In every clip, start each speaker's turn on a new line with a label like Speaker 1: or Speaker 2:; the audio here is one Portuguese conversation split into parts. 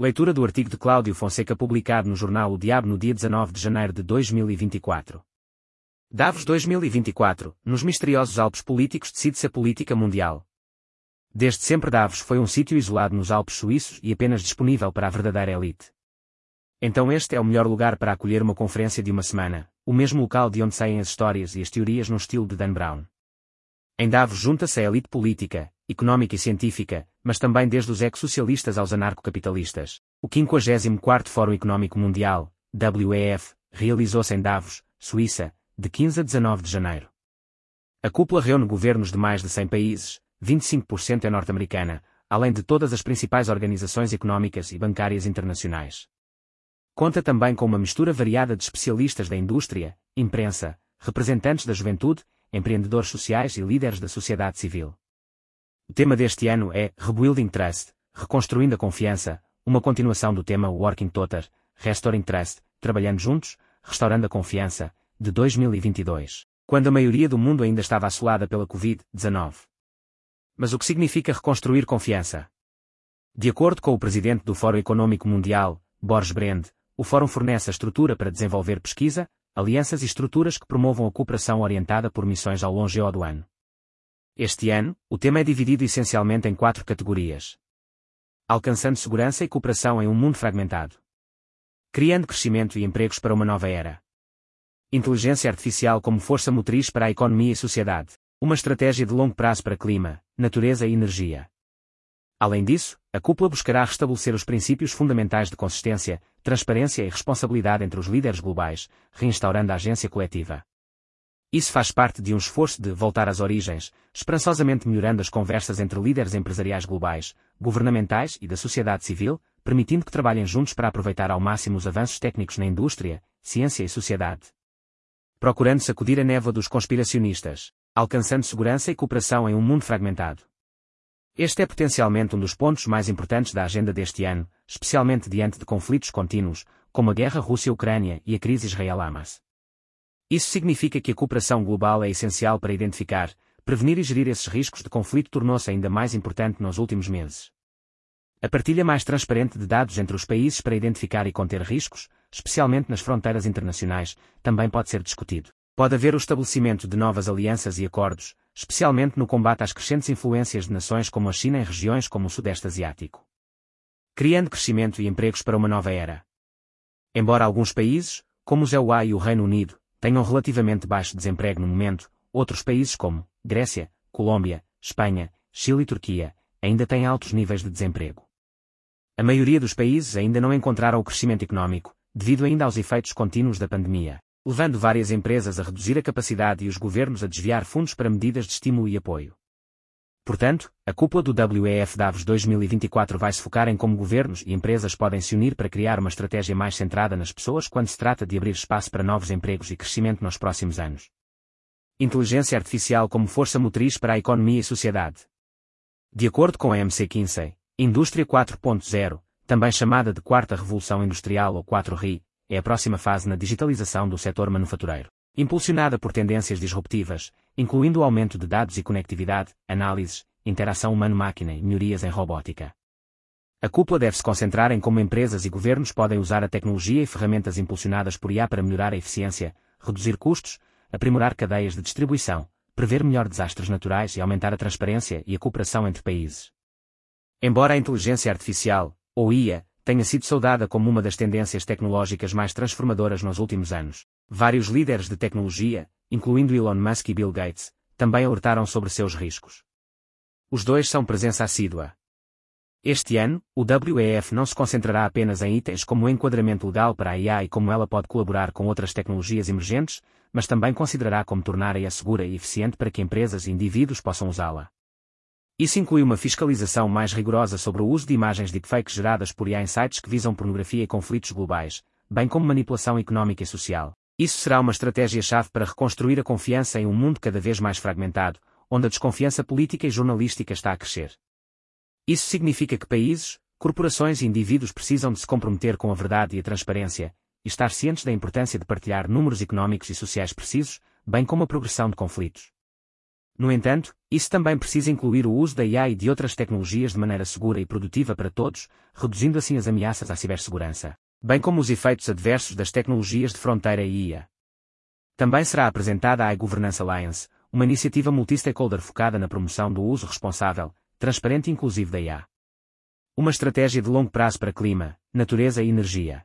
Speaker 1: Leitura do artigo de Cláudio Fonseca publicado no jornal O Diabo no dia 19 de janeiro de 2024. Davos 2024, nos misteriosos Alpes políticos decide-se a política mundial. Desde sempre Davos foi um sítio isolado nos Alpes suíços e apenas disponível para a verdadeira elite. Então este é o melhor lugar para acolher uma conferência de uma semana, o mesmo local de onde saem as histórias e as teorias no estilo de Dan Brown. Em Davos junta-se a elite política, económica e científica, mas também desde os ex-socialistas aos anarcocapitalistas. O 54º Fórum Económico Mundial, WEF, realizou-se em Davos, Suíça, de 15 a 19 de janeiro. A cúpula reúne governos de mais de 100 países, 25% é norte-americana, além de todas as principais organizações económicas e bancárias internacionais. Conta também com uma mistura variada de especialistas da indústria, imprensa, representantes da juventude empreendedores sociais e líderes da sociedade civil. O tema deste ano é Rebuilding Trust, Reconstruindo a Confiança, uma continuação do tema Working Together, Restoring Trust, Trabalhando Juntos, Restaurando a Confiança, de 2022, quando a maioria do mundo ainda estava assolada pela Covid-19. Mas o que significa reconstruir confiança? De acordo com o presidente do Fórum Econômico Mundial, Boris Brand, o Fórum fornece a estrutura para desenvolver pesquisa, alianças e estruturas que promovam a cooperação orientada por missões ao longo do ano. Este ano, o tema é dividido essencialmente em quatro categorias. Alcançando segurança e cooperação em um mundo fragmentado. Criando crescimento e empregos para uma nova era. Inteligência artificial como força motriz para a economia e sociedade. Uma estratégia de longo prazo para clima, natureza e energia. Além disso, a cúpula buscará restabelecer os princípios fundamentais de consistência, transparência e responsabilidade entre os líderes globais, reinstaurando a agência coletiva. Isso faz parte de um esforço de voltar às origens, esperançosamente melhorando as conversas entre líderes empresariais globais, governamentais e da sociedade civil, permitindo que trabalhem juntos para aproveitar ao máximo os avanços técnicos na indústria, ciência e sociedade. Procurando sacudir a névoa dos conspiracionistas, alcançando segurança e cooperação em um mundo fragmentado. Este é potencialmente um dos pontos mais importantes da agenda deste ano, especialmente diante de conflitos contínuos, como a guerra Rússia-Ucrânia e a crise Israel-Hamas. Isso significa que a cooperação global é essencial para identificar, prevenir e gerir esses riscos de conflito tornou-se ainda mais importante nos últimos meses. A partilha mais transparente de dados entre os países para identificar e conter riscos, especialmente nas fronteiras internacionais, também pode ser discutido. Pode haver o estabelecimento de novas alianças e acordos, especialmente no combate às crescentes influências de nações como a China em regiões como o Sudeste Asiático. Criando crescimento e empregos para uma nova era. Embora alguns países, como os EUA e o Reino Unido, tenham relativamente baixo desemprego no momento, outros países como Grécia, Colômbia, Espanha, Chile e Turquia, ainda têm altos níveis de desemprego. A maioria dos países ainda não encontraram o crescimento económico, devido ainda aos efeitos contínuos da pandemia levando várias empresas a reduzir a capacidade e os governos a desviar fundos para medidas de estímulo e apoio. Portanto, a cúpula do WEF Davos 2024 vai se focar em como governos e empresas podem se unir para criar uma estratégia mais centrada nas pessoas quando se trata de abrir espaço para novos empregos e crescimento nos próximos anos. Inteligência artificial como força motriz para a economia e sociedade. De acordo com a MC Kinsey, Indústria 4.0, também chamada de Quarta Revolução Industrial ou 4RI, é a próxima fase na digitalização do setor manufatureiro. Impulsionada por tendências disruptivas, incluindo o aumento de dados e conectividade, análises, interação humano-máquina e melhorias em robótica. A cúpula deve se concentrar em como empresas e governos podem usar a tecnologia e ferramentas impulsionadas por IA para melhorar a eficiência, reduzir custos, aprimorar cadeias de distribuição, prever melhor desastres naturais e aumentar a transparência e a cooperação entre países. Embora a inteligência artificial, ou IA, tenha sido saudada como uma das tendências tecnológicas mais transformadoras nos últimos anos. Vários líderes de tecnologia, incluindo Elon Musk e Bill Gates, também alertaram sobre seus riscos. Os dois são presença assídua. Este ano, o WEF não se concentrará apenas em itens como o enquadramento legal para a IA e como ela pode colaborar com outras tecnologias emergentes, mas também considerará como tornar a IA segura e eficiente para que empresas e indivíduos possam usá-la. Isso inclui uma fiscalização mais rigorosa sobre o uso de imagens deepfakes geradas por IA em sites que visam pornografia e conflitos globais, bem como manipulação económica e social. Isso será uma estratégia-chave para reconstruir a confiança em um mundo cada vez mais fragmentado, onde a desconfiança política e jornalística está a crescer. Isso significa que países, corporações e indivíduos precisam de se comprometer com a verdade e a transparência, e estar cientes da importância de partilhar números económicos e sociais precisos, bem como a progressão de conflitos. No entanto, isso também precisa incluir o uso da IA e de outras tecnologias de maneira segura e produtiva para todos, reduzindo assim as ameaças à cibersegurança, bem como os efeitos adversos das tecnologias de fronteira e IA. Também será apresentada a iGovernance Alliance, uma iniciativa multi-stakeholder focada na promoção do uso responsável, transparente e inclusivo da IA. Uma estratégia de longo prazo para clima, natureza e energia.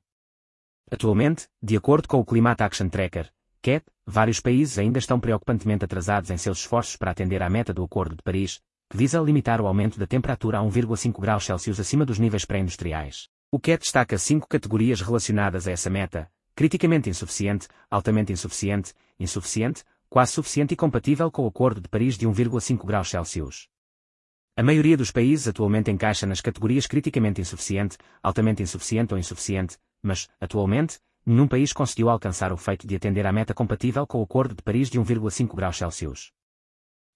Speaker 1: Atualmente, de acordo com o Climate Action Tracker, CAT, vários países ainda estão preocupantemente atrasados em seus esforços para atender à meta do Acordo de Paris, que visa limitar o aumento da temperatura a 1,5 graus Celsius acima dos níveis pré-industriais. O CAT destaca cinco categorias relacionadas a essa meta, criticamente insuficiente, altamente insuficiente, insuficiente, quase suficiente e compatível com o Acordo de Paris de 1,5 graus Celsius. A maioria dos países atualmente encaixa nas categorias criticamente insuficiente, altamente insuficiente ou insuficiente, mas, atualmente, nenhum país conseguiu alcançar o feito de atender à meta compatível com o Acordo de Paris de 1,5 graus Celsius.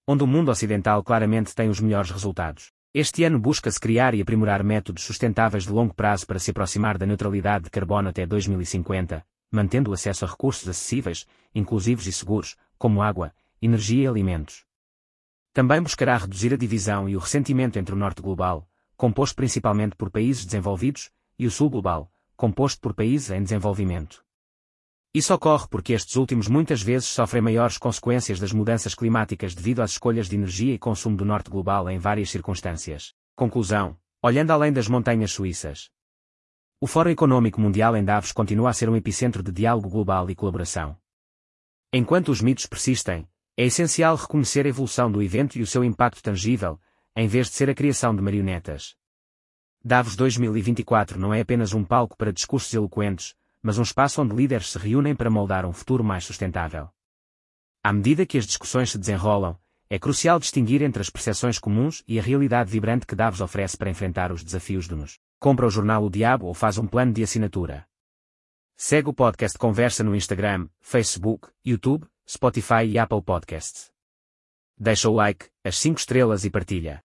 Speaker 1: Onde o mundo ocidental claramente tem os melhores resultados. Este ano busca-se criar e aprimorar métodos sustentáveis de longo prazo para se aproximar da neutralidade de carbono até 2050, mantendo o acesso a recursos acessíveis, inclusivos e seguros, como água, energia e alimentos. Também buscará reduzir a divisão e o ressentimento entre o Norte global, composto principalmente por países desenvolvidos, e o Sul global, composto por países em desenvolvimento. Isso ocorre porque estes últimos muitas vezes sofrem maiores consequências das mudanças climáticas devido às escolhas de energia e consumo do norte global em várias circunstâncias. Conclusão: olhando além das montanhas suíças. O Fórum Econômico Mundial em Davos continua a ser um epicentro de diálogo global e colaboração. Enquanto os mitos persistem, é essencial reconhecer a evolução do evento e o seu impacto tangível, em vez de ser a criação de marionetas. Davos 2024 não é apenas um palco para discursos eloquentes, mas um espaço onde líderes se reúnem para moldar um futuro mais sustentável. À medida que as discussões se desenrolam, é crucial distinguir entre as percepções comuns e a realidade vibrante que Davos oferece para enfrentar os desafios do nos. Compra o jornal O Diabo ou faz um plano de assinatura. Segue o podcast Conversa no Instagram, Facebook, YouTube, Spotify e Apple Podcasts. Deixa o like, as 5 estrelas e partilha.